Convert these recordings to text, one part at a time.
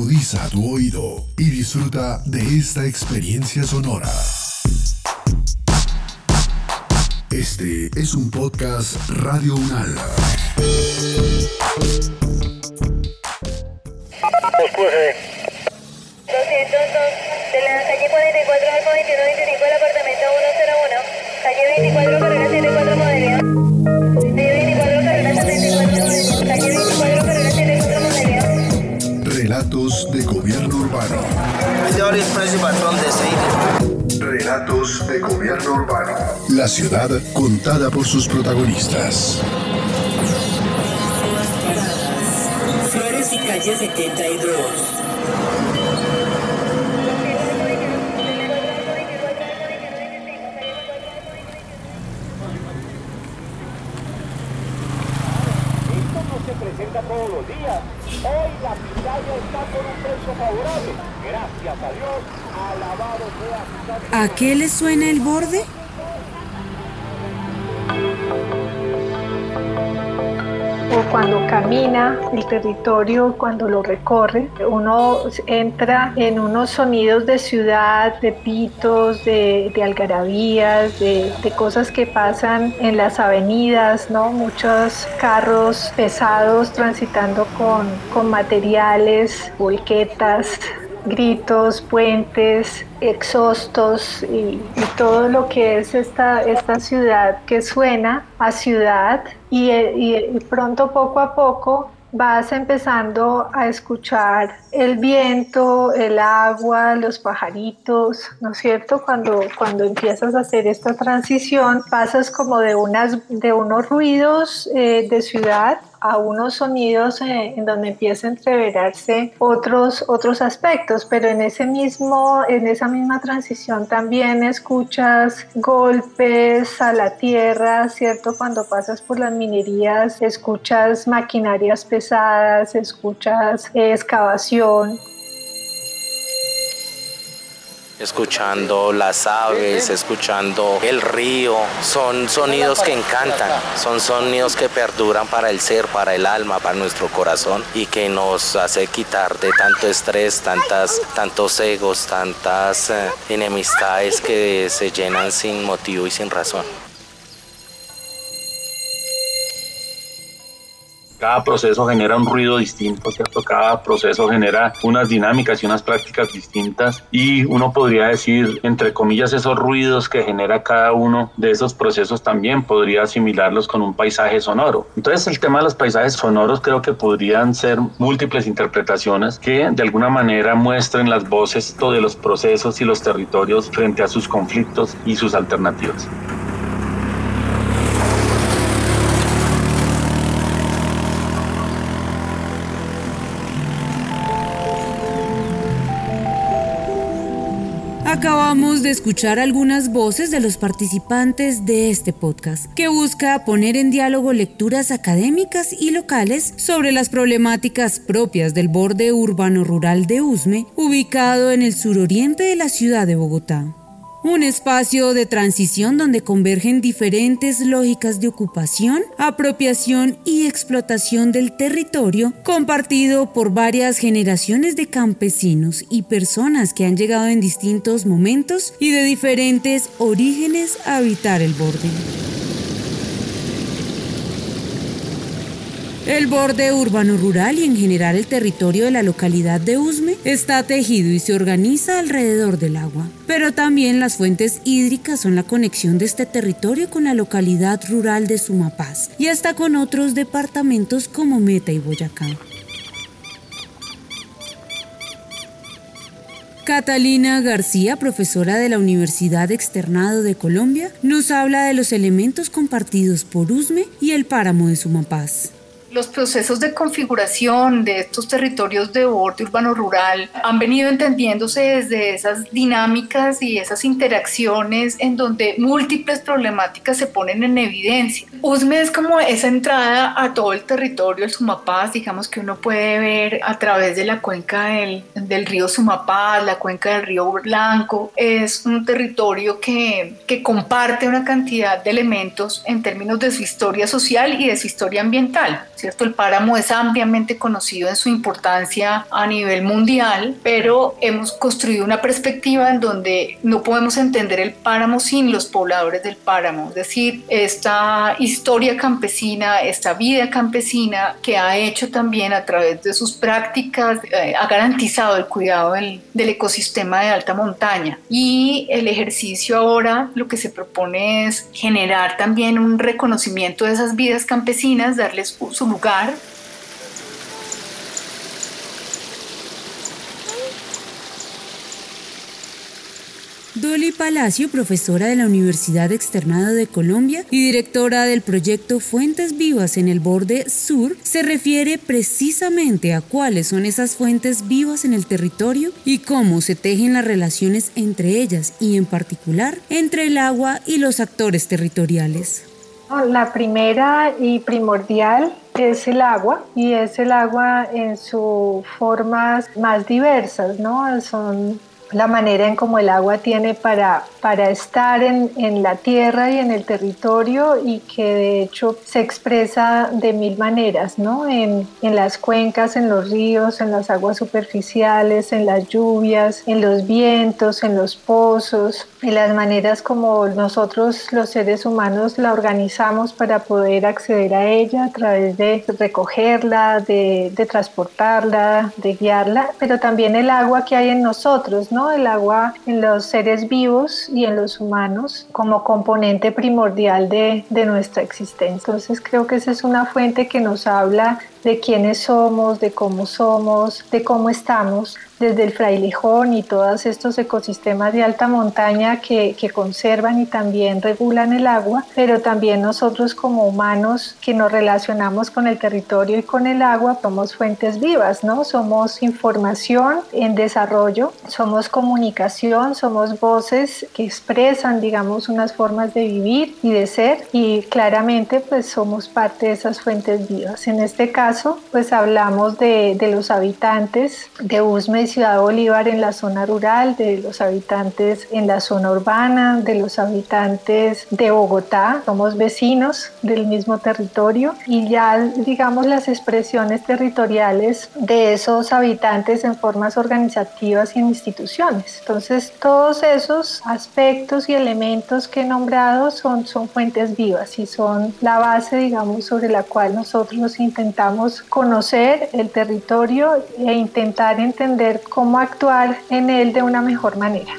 Agudiza tu oído y disfruta de esta experiencia sonora. Este es un podcast Radio Unal. de la calle 44 al 2125 del apartamento 101, calle 24 carrera 74 modelo. Relatos de gobierno urbano. Relatos de gobierno urbano. La ciudad contada por sus protagonistas. Flores y calle 72. ¿A qué le suena el borde? o cuando camina el territorio, cuando lo recorre, uno entra en unos sonidos de ciudad, de pitos, de, algarabías, de, de cosas que pasan en las avenidas, ¿no? Muchos carros pesados transitando con, con materiales, volquetas, gritos, puentes, exhaustos y, todo lo que es esta, esta ciudad que suena a ciudad y, y- y pronto poco a poco vas empezando a escuchar el viento, el agua, los pajaritos, ¿no es cierto? Cuando, cuando empiezas a hacer esta transición, pasas como de, unas, de unos ruidos eh, de ciudad a unos sonidos eh, en donde empieza a entreverarse otros, otros aspectos, pero en, ese mismo, en esa misma transición también escuchas golpes a la tierra, ¿cierto? Cuando pasas por las minerías, escuchas maquinarias pesadas, escuchas eh, excavación, escuchando las aves, escuchando el río. Son sonidos que encantan, son sonidos que perduran para el ser, para el alma, para nuestro corazón y que nos hace quitar de tanto estrés, tantas, tantos egos, tantas eh, enemistades que se llenan sin motivo y sin razón. Cada proceso genera un ruido distinto, ¿cierto? Cada proceso genera unas dinámicas y unas prácticas distintas y uno podría decir, entre comillas, esos ruidos que genera cada uno de esos procesos también podría asimilarlos con un paisaje sonoro. Entonces el tema de los paisajes sonoros creo que podrían ser múltiples interpretaciones que de alguna manera muestren las voces de los procesos y los territorios frente a sus conflictos y sus alternativas. De escuchar algunas voces de los participantes de este podcast, que busca poner en diálogo lecturas académicas y locales sobre las problemáticas propias del borde urbano-rural de Usme, ubicado en el suroriente de la ciudad de Bogotá. Un espacio de transición donde convergen diferentes lógicas de ocupación, apropiación y explotación del territorio compartido por varias generaciones de campesinos y personas que han llegado en distintos momentos y de diferentes orígenes a habitar el borde. El borde urbano-rural y en general el territorio de la localidad de Usme está tejido y se organiza alrededor del agua. Pero también las fuentes hídricas son la conexión de este territorio con la localidad rural de Sumapaz y hasta con otros departamentos como Meta y Boyacá. Catalina García, profesora de la Universidad Externado de Colombia, nos habla de los elementos compartidos por Usme y el páramo de Sumapaz. Los procesos de configuración de estos territorios de borde urbano-rural han venido entendiéndose desde esas dinámicas y esas interacciones en donde múltiples problemáticas se ponen en evidencia. USME es como esa entrada a todo el territorio del Sumapaz, digamos que uno puede ver a través de la cuenca del, del río Sumapaz, la cuenca del río Blanco. Es un territorio que, que comparte una cantidad de elementos en términos de su historia social y de su historia ambiental. ¿Cierto? El páramo es ampliamente conocido en su importancia a nivel mundial, pero hemos construido una perspectiva en donde no podemos entender el páramo sin los pobladores del páramo, es decir, esta historia campesina, esta vida campesina que ha hecho también a través de sus prácticas, eh, ha garantizado el cuidado del, del ecosistema de alta montaña. Y el ejercicio ahora lo que se propone es generar también un reconocimiento de esas vidas campesinas, darles su lugar Dolly Palacio, profesora de la Universidad Externada de Colombia y directora del proyecto Fuentes Vivas en el borde sur, se refiere precisamente a cuáles son esas fuentes vivas en el territorio y cómo se tejen las relaciones entre ellas y en particular entre el agua y los actores territoriales. La primera y primordial es el agua y es el agua en sus formas más diversas, ¿no? Son la manera en cómo el agua tiene para, para estar en, en, la tierra y en el territorio y que de hecho se expresa de mil maneras, ¿no? En, en las cuencas, en los ríos, en las aguas superficiales, en las lluvias, en los vientos, en los pozos, en las maneras como nosotros los seres humanos la organizamos para poder acceder a ella a través de recogerla, de, de transportarla, de guiarla, pero también el agua que hay en nosotros, ¿no? El agua en los seres vivos y en los humanos como componente primordial de, de nuestra existencia. Entonces creo que esa es una fuente que nos habla de quiénes somos, de cómo somos, de cómo estamos, desde el frailejón y todos estos ecosistemas de alta montaña que, que, conservan y también regulan el agua, pero también nosotros como humanos que nos relacionamos con el territorio y con el agua somos fuentes vivas, ¿no? Somos información en desarrollo, somos comunicación, somos voces que expresan, digamos, unas formas de vivir y de ser y claramente pues somos parte de esas fuentes vivas. En este caso, pues hablamos de, de los habitantes de Usme Ciudad Bolívar en la zona rural, de los habitantes en la zona urbana, de los habitantes de Bogotá. Somos vecinos del mismo territorio y ya digamos las expresiones territoriales de esos habitantes en formas organizativas y en instituciones. Entonces todos esos aspectos y elementos que he nombrado son, son fuentes vivas y son la base digamos sobre la cual nosotros intentamos conocer el territorio e intentar entender cómo actuar en él de una mejor manera.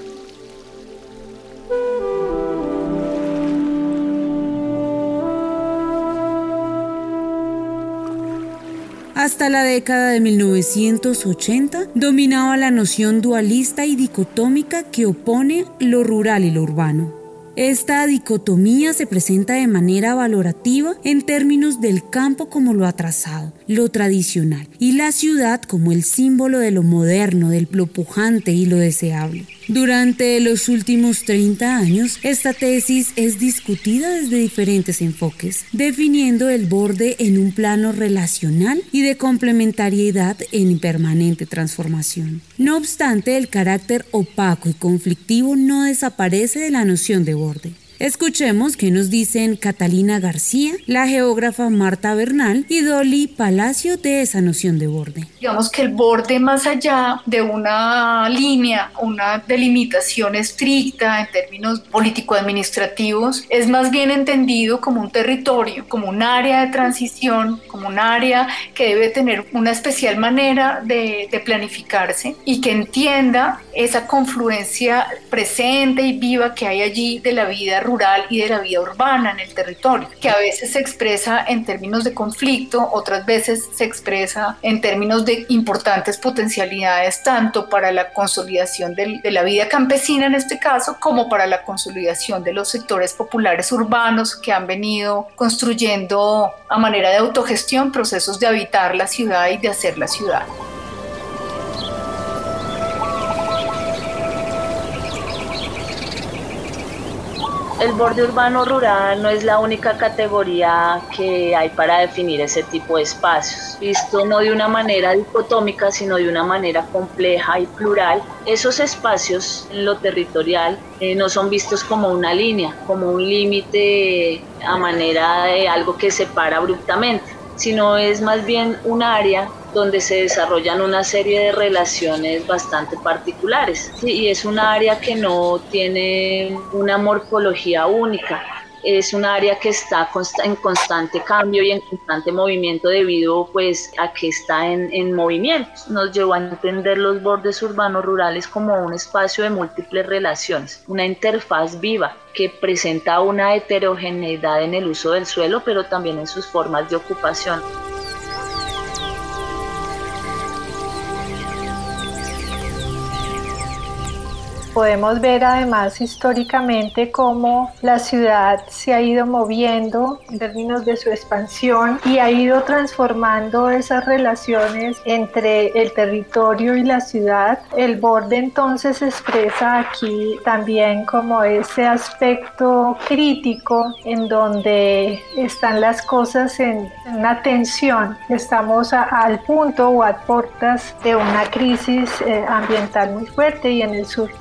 Hasta la década de 1980 dominaba la noción dualista y dicotómica que opone lo rural y lo urbano. Esta dicotomía se presenta de manera valorativa en términos del campo como lo atrasado, lo tradicional, y la ciudad como el símbolo de lo moderno, del lo pujante y lo deseable. Durante los últimos 30 años, esta tesis es discutida desde diferentes enfoques, definiendo el borde en un plano relacional y de complementariedad en permanente transformación. No obstante, el carácter opaco y conflictivo no desaparece de la noción de borde. Escuchemos qué nos dicen Catalina García, la geógrafa Marta Bernal y Dolly Palacio de esa noción de borde. Digamos que el borde más allá de una línea, una delimitación estricta en términos político-administrativos, es más bien entendido como un territorio, como un área de transición, como un área que debe tener una especial manera de, de planificarse y que entienda esa confluencia presente y viva que hay allí de la vida rural y de la vida urbana en el territorio, que a veces se expresa en términos de conflicto, otras veces se expresa en términos de importantes potencialidades, tanto para la consolidación de la vida campesina en este caso, como para la consolidación de los sectores populares urbanos que han venido construyendo a manera de autogestión procesos de habitar la ciudad y de hacer la ciudad. El borde urbano rural no es la única categoría que hay para definir ese tipo de espacios. Visto no de una manera dicotómica, sino de una manera compleja y plural, esos espacios en lo territorial eh, no son vistos como una línea, como un límite a manera de algo que separa abruptamente sino es más bien un área donde se desarrollan una serie de relaciones bastante particulares. y es un área que no tiene una morfología única, es un área que está en constante cambio y en constante movimiento debido pues a que está en, en movimiento. Nos llevó a entender los bordes urbanos rurales como un espacio de múltiples relaciones, una interfaz viva que presenta una heterogeneidad en el uso del suelo, pero también en sus formas de ocupación. Podemos ver además históricamente cómo la ciudad se ha ido moviendo en términos de su expansión y ha ido transformando esas relaciones entre el territorio y la ciudad. El borde entonces expresa aquí también como ese aspecto crítico en donde están las cosas en una tensión. Estamos al punto o a puertas de una crisis eh, ambiental muy fuerte y en el sur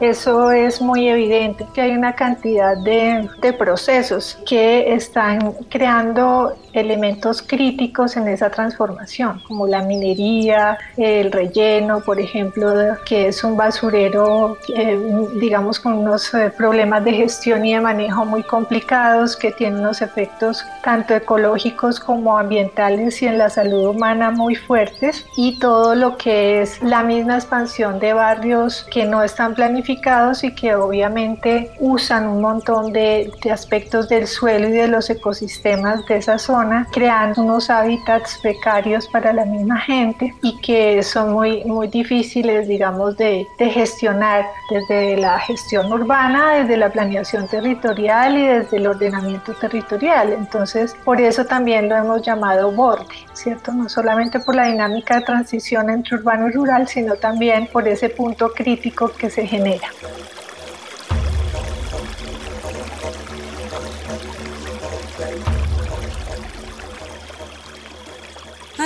eso es muy evidente, que hay una cantidad de procesos que están creando elementos críticos en esa transformación, como la minería, el relleno, por ejemplo, que es un basurero, eh, digamos, con unos eh, problemas de gestión y de manejo muy complicados, que tiene unos efectos tanto ecológicos como ambientales y en la salud humana muy fuertes, y todo lo que es la misma expansión de barrios que no están planificados y que obviamente usan un montón de, de aspectos del suelo y de los ecosistemas de esa zona, creando unos hábitats precarios para la misma gente y que son muy, muy difíciles, digamos, de, de gestionar desde la gestión urbana, desde la planeación territorial y desde el ordenamiento territorial. Entonces, por eso también lo hemos llamado borde, ¿cierto? No solamente por la dinámica de transición entre urbano y rural, sino también por ese punto crítico que se genera.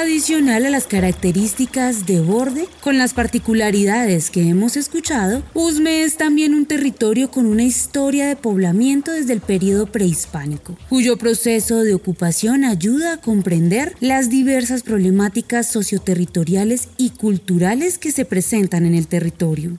Adicional a las características de borde, con las particularidades que hemos escuchado, Usme es también un territorio con una historia de poblamiento desde el periodo prehispánico, cuyo proceso de ocupación ayuda a comprender las diversas problemáticas socioterritoriales y culturales que se presentan en el territorio.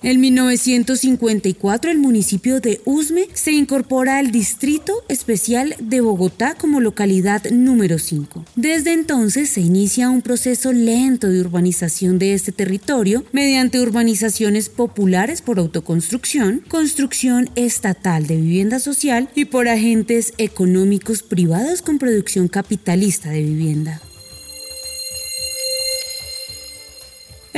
En 1954 el municipio de Usme se incorpora al Distrito Especial de Bogotá como localidad número 5. Desde entonces se inicia un proceso lento de urbanización de este territorio mediante urbanizaciones populares por autoconstrucción, construcción estatal de vivienda social y por agentes económicos privados con producción capitalista de vivienda.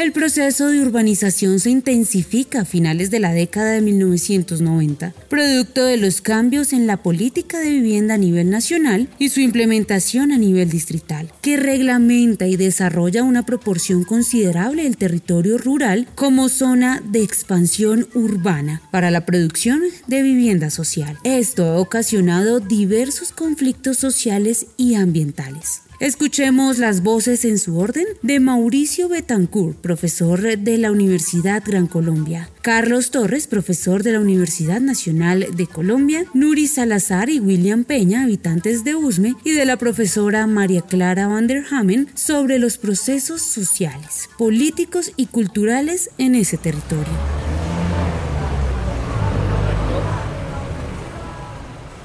El proceso de urbanización se intensifica a finales de la década de 1990, producto de los cambios en la política de vivienda a nivel nacional y su implementación a nivel distrital, que reglamenta y desarrolla una proporción considerable del territorio rural como zona de expansión urbana para la producción de vivienda social. Esto ha ocasionado diversos conflictos sociales y ambientales. Escuchemos las voces en su orden de Mauricio Betancourt, profesor de la Universidad Gran Colombia, Carlos Torres, profesor de la Universidad Nacional de Colombia, Nuri Salazar y William Peña, habitantes de Usme, y de la profesora María Clara van der Hamen sobre los procesos sociales, políticos y culturales en ese territorio.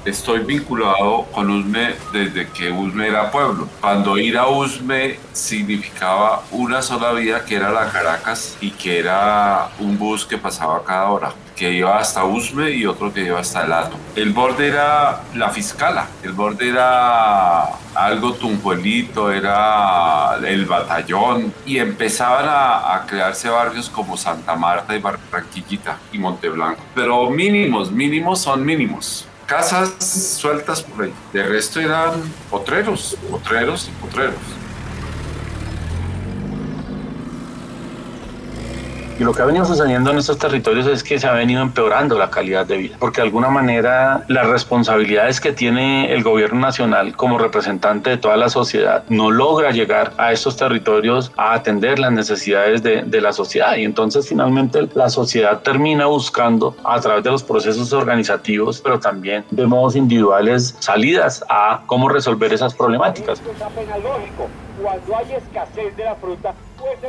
Estoy vinculado con Usme desde que Usme era pueblo. Cuando ir a Usme significaba una sola vía que era la Caracas y que era un bus que pasaba cada hora que iba hasta Usme y otro que iba hasta el Hato. El borde era la fiscala, el borde era algo tunjuelito, era el batallón y empezaban a, a, crearse barrios como Santa Marta y Barranquillita y Monteblanco. Pero mínimos, mínimos son mínimos casas sueltas por ahí. De resto eran potreros, potreros y potreros. Y lo que ha venido sucediendo en estos territorios es que se ha venido empeorando la calidad de vida, porque de alguna manera las responsabilidades que tiene el gobierno nacional como representante de toda la sociedad no logra llegar a estos territorios a atender las necesidades de, de la sociedad. Y entonces finalmente la sociedad termina buscando a través de los procesos organizativos, pero también de modos individuales, salidas a cómo resolver esas problemáticas. Cuando hay escasez de la fruta,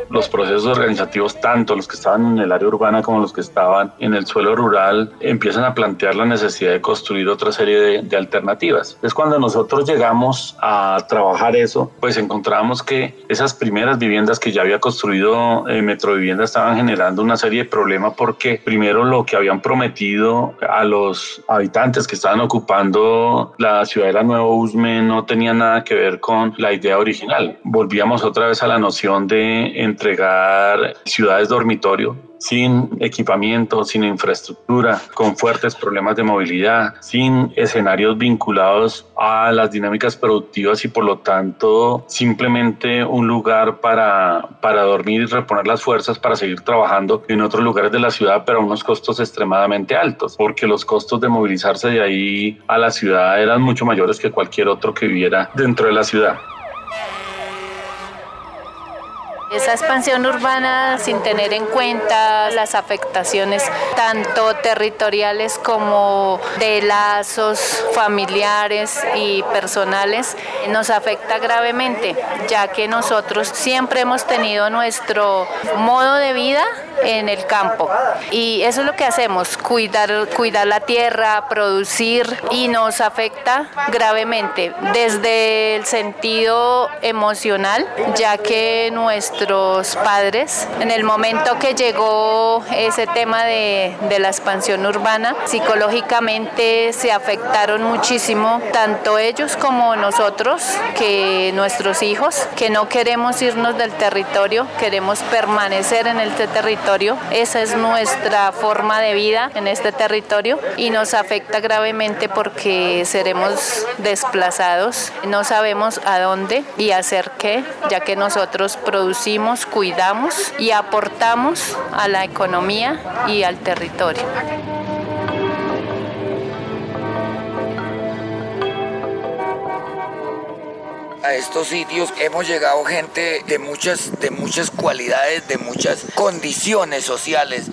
los procesos organizativos, tanto los que estaban en el área urbana como los que estaban en el suelo rural, empiezan a plantear la necesidad de construir otra serie de, alternativas. Es cuando nosotros llegamos a trabajar eso, pues encontramos que esas primeras viviendas que ya había construido eh, Metrovivienda estaban generando una serie de problemas porque primero lo que habían prometido a los habitantes que estaban ocupando la ciudad de la Nueva Usme no tenía nada que ver con la idea original. Volvíamos otra vez a la noción de entregar ciudades dormitorio sin equipamiento, sin infraestructura, con fuertes problemas de movilidad, sin escenarios vinculados a las dinámicas productivas y por lo tanto simplemente un lugar para, para dormir y reponer las fuerzas para seguir trabajando en otros lugares de la ciudad, pero a unos costos extremadamente altos, porque los costos de movilizarse de ahí a la ciudad eran mucho mayores que cualquier otro que viviera dentro de la ciudad. Esa expansión urbana sin tener en cuenta las afectaciones tanto territoriales como de lazos familiares y personales nos afecta gravemente, ya que nosotros siempre hemos tenido nuestro modo de vida en el campo y eso es lo que hacemos, cuidar, cuidar la tierra, producir y nos afecta gravemente desde el sentido emocional, ya que nuestro nuestros padres. En el momento que llegó ese tema de, de la expansión urbana, psicológicamente se afectaron muchísimo, tanto ellos como nosotros, que nuestros hijos, que no queremos irnos del territorio, queremos permanecer en este territorio. Esa es nuestra forma de vida en este territorio y nos afecta gravemente porque seremos desplazados, no sabemos a dónde y hacer qué, ya que nosotros producimos cuidamos y aportamos a la economía y al territorio. A estos sitios hemos llegado gente de muchas, de muchas cualidades, de muchas condiciones sociales,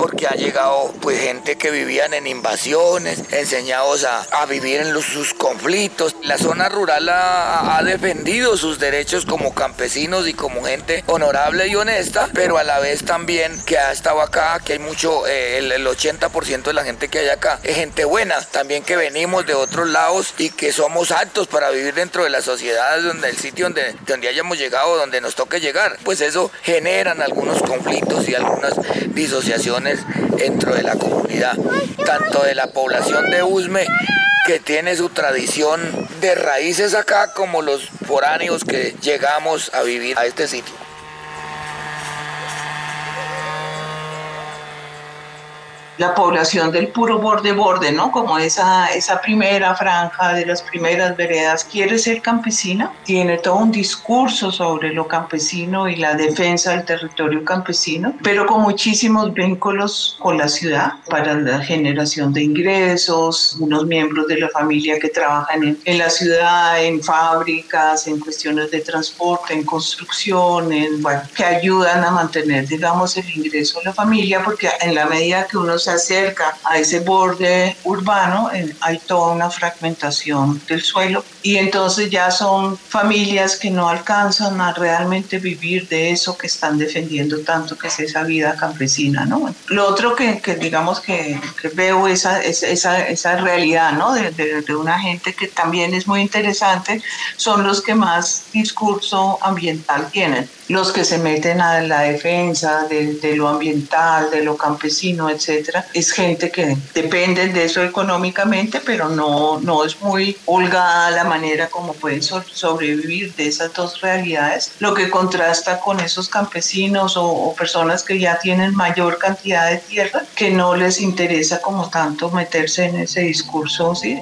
porque ha llegado pues gente que vivían en invasiones, enseñados a, vivir en sus conflictos. La zona rural ha, defendido sus derechos como campesinos y como gente honorable y honesta, pero a la vez también que ha estado acá, que hay mucho, eh, el, el 80% de la gente que hay acá es gente buena, también que venimos de otros lados y que somos aptos para vivir dentro de la sociedad donde el sitio donde, donde hayamos llegado, donde nos toque llegar, pues eso generan algunos conflictos y algunas disociaciones dentro de la comunidad, tanto de la población de Usme que tiene su tradición de raíces acá como los foráneos que llegamos a vivir a este sitio. La población del puro borde-borde, ¿no? Como esa, esa primera franja de las primeras veredas quiere ser campesina, tiene todo un discurso sobre lo campesino y la defensa del territorio campesino, pero con muchísimos vínculos con la ciudad para la generación de ingresos, unos miembros de la familia que trabajan en, en la ciudad, en fábricas, en cuestiones de transporte, en construcción, en, bueno, que ayudan a mantener, digamos, el ingreso de la familia, porque en la medida que uno se acerca a ese borde urbano, hay toda una fragmentación del suelo y entonces ya son familias que no alcanzan a realmente vivir de eso que están defendiendo tanto, que es esa vida campesina. ¿no? Lo otro que, que digamos que, que, veo esa, esa, esa realidad ¿no? de, de, de una gente que también es muy interesante son los que más discurso ambiental tienen los que se meten a la defensa de, de, lo ambiental, de lo campesino, etcétera, es gente que depende de eso económicamente, pero no, no es muy holgada la manera como pueden so sobrevivir de esas dos realidades, lo que contrasta con esos campesinos o, o personas que ya tienen mayor cantidad de tierra, que no les interesa como tanto meterse en ese discurso, ¿sí?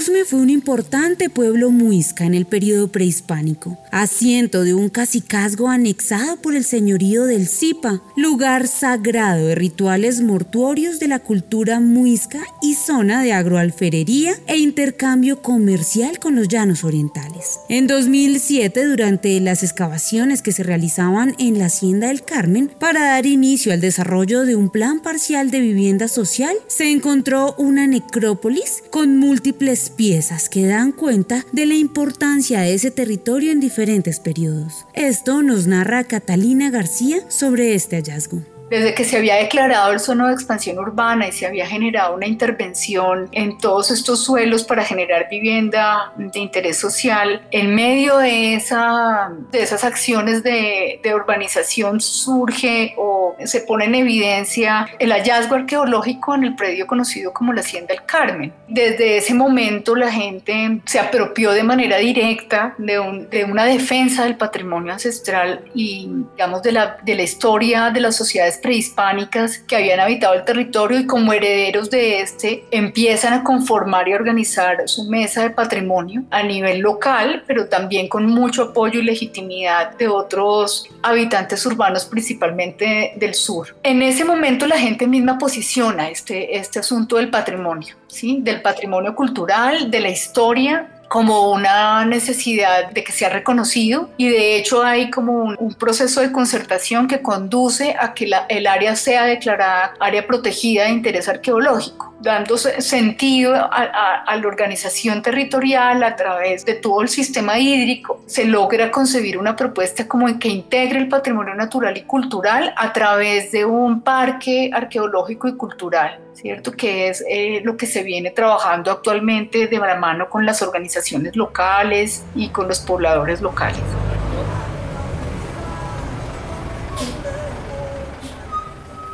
those Fue un importante pueblo muisca en el periodo prehispánico, asiento de un cacicazgo anexado por el señorío del Zipa, lugar sagrado de rituales mortuorios de la cultura muisca y zona de agroalferería e intercambio comercial con los llanos orientales. En 2007, durante las excavaciones que se realizaban en la Hacienda del Carmen para dar inicio al desarrollo de un plan parcial de vivienda social, se encontró una necrópolis con múltiples piezas que dan cuenta de la importancia de ese territorio en diferentes periodos. Esto nos narra Catalina García sobre este hallazgo. Desde que se había declarado el zono de expansión urbana y se había generado una intervención en todos estos suelos para generar vivienda de interés social, en medio de, esa, de esas acciones de, de urbanización surge o se pone en evidencia el hallazgo arqueológico en el predio conocido como la Hacienda del Carmen. Desde ese momento la gente se apropió de manera directa de, un, de una defensa del patrimonio ancestral y digamos de la, de la historia de las sociedades prehispánicas que habían habitado el territorio y como herederos de este empiezan a conformar y organizar su mesa de patrimonio a nivel local, pero también con mucho apoyo y legitimidad de otros habitantes urbanos, principalmente del sur. En ese momento la gente misma posiciona este, este asunto del patrimonio, ¿sí? del patrimonio cultural, de la historia como una necesidad de que sea reconocido y de hecho hay como un, proceso de concertación que conduce a que el área sea declarada área protegida de interés arqueológico, dando sentido a, a, la organización territorial a través de todo el sistema hídrico. Se logra concebir una propuesta como que integre el patrimonio natural y cultural a través de un parque arqueológico y cultural. ¿Cierto? Que es eh, lo que se viene trabajando actualmente de la mano con las organizaciones locales y con los pobladores locales.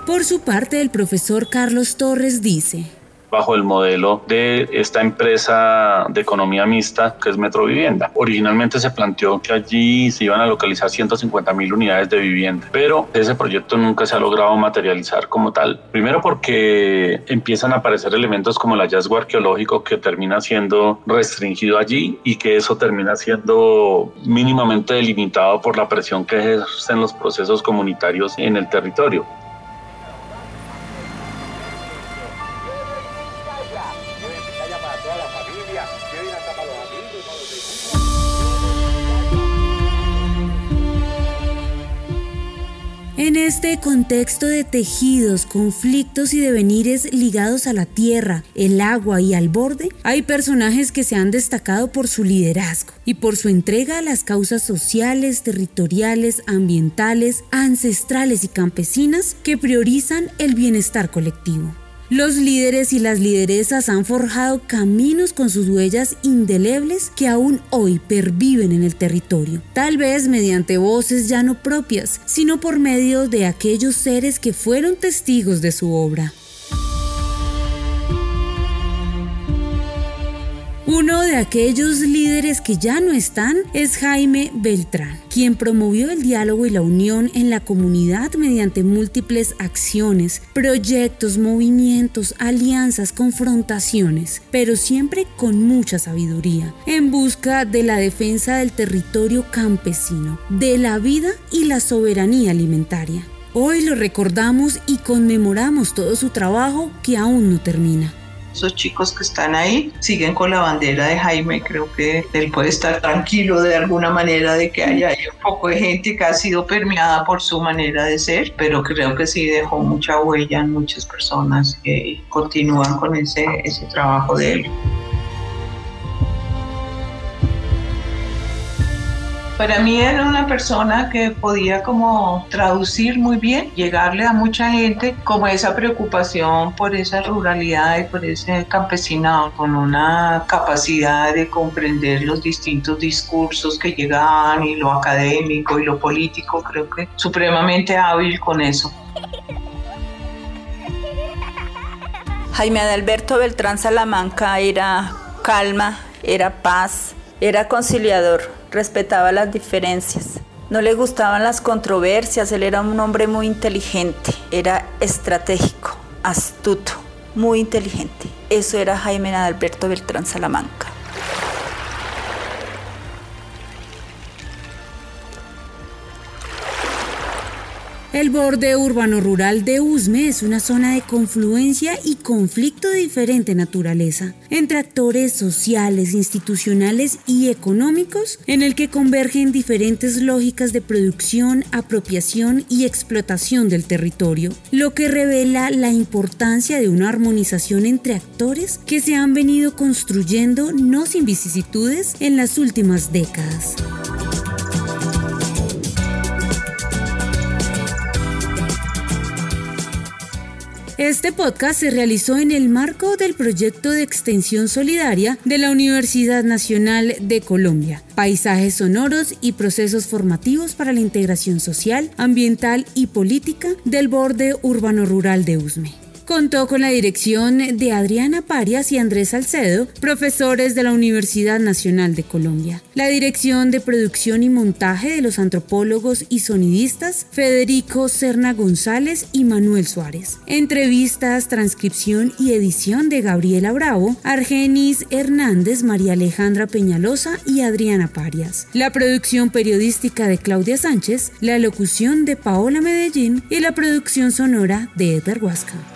Por su parte, el profesor Carlos Torres dice, bajo el modelo de esta empresa de economía mixta que es Metro Vivienda. Originalmente se planteó que allí se iban a localizar 150 mil unidades de vivienda, pero ese proyecto nunca se ha logrado materializar como tal. Primero porque empiezan a aparecer elementos como el hallazgo arqueológico que termina siendo restringido allí y que eso termina siendo mínimamente delimitado por la presión que ejercen los procesos comunitarios en el territorio. En este contexto de tejidos, conflictos y devenires ligados a la tierra, el agua y al borde, hay personajes que se han destacado por su liderazgo y por su entrega a las causas sociales, territoriales, ambientales, ancestrales y campesinas que priorizan el bienestar colectivo. Los líderes y las lideresas han forjado caminos con sus huellas indelebles que aún hoy perviven en el territorio, tal vez mediante voces ya no propias, sino por medio de aquellos seres que fueron testigos de su obra. Uno de aquellos líderes que ya no están es Jaime Beltrán, quien promovió el diálogo y la unión en la comunidad mediante múltiples acciones, proyectos, movimientos, alianzas, confrontaciones, pero siempre con mucha sabiduría, en busca de la defensa del territorio campesino, de la vida y la soberanía alimentaria. Hoy lo recordamos y conmemoramos todo su trabajo que aún no termina esos chicos que están ahí siguen con la bandera de Jaime. Creo que él puede estar tranquilo de alguna manera de que haya un poco de gente que ha sido permeada por su manera de ser, pero creo que sí dejó mucha huella en muchas personas que continúan con ese, ese trabajo de él. Para mí era una persona que podía como traducir muy bien, llegarle a mucha gente como esa preocupación por esa ruralidad y por ese campesinado, con una capacidad de comprender los distintos discursos que llegaban y lo académico y lo político, creo que supremamente hábil con eso. Jaime Adalberto Beltrán Salamanca era calma, era paz, era conciliador respetaba las diferencias. No le gustaban las controversias, él era un hombre muy inteligente, era estratégico, astuto, muy inteligente. Eso era Jaime Adalberto Beltrán Salamanca. El borde urbano-rural de Usme es una zona de confluencia y conflicto de diferente naturaleza entre actores sociales, institucionales y económicos en el que convergen diferentes lógicas de producción, apropiación y explotación del territorio, lo que revela la importancia de una armonización entre actores que se han venido construyendo no sin vicisitudes en las últimas décadas. Este podcast se realizó en el marco del proyecto de extensión solidaria de la Universidad Nacional de Colombia, Paisajes sonoros y procesos formativos para la integración social, ambiental y política del borde urbano-rural de Usme. Contó con la dirección de Adriana Parias y Andrés Salcedo, profesores de la Universidad Nacional de Colombia. La dirección de producción y montaje de los antropólogos y sonidistas Federico Serna González y Manuel Suárez. Entrevistas, transcripción y edición de Gabriela Bravo, Argenis Hernández, María Alejandra Peñalosa y Adriana Parias. La producción periodística de Claudia Sánchez, la locución de Paola Medellín y la producción sonora de Edgar Huasca.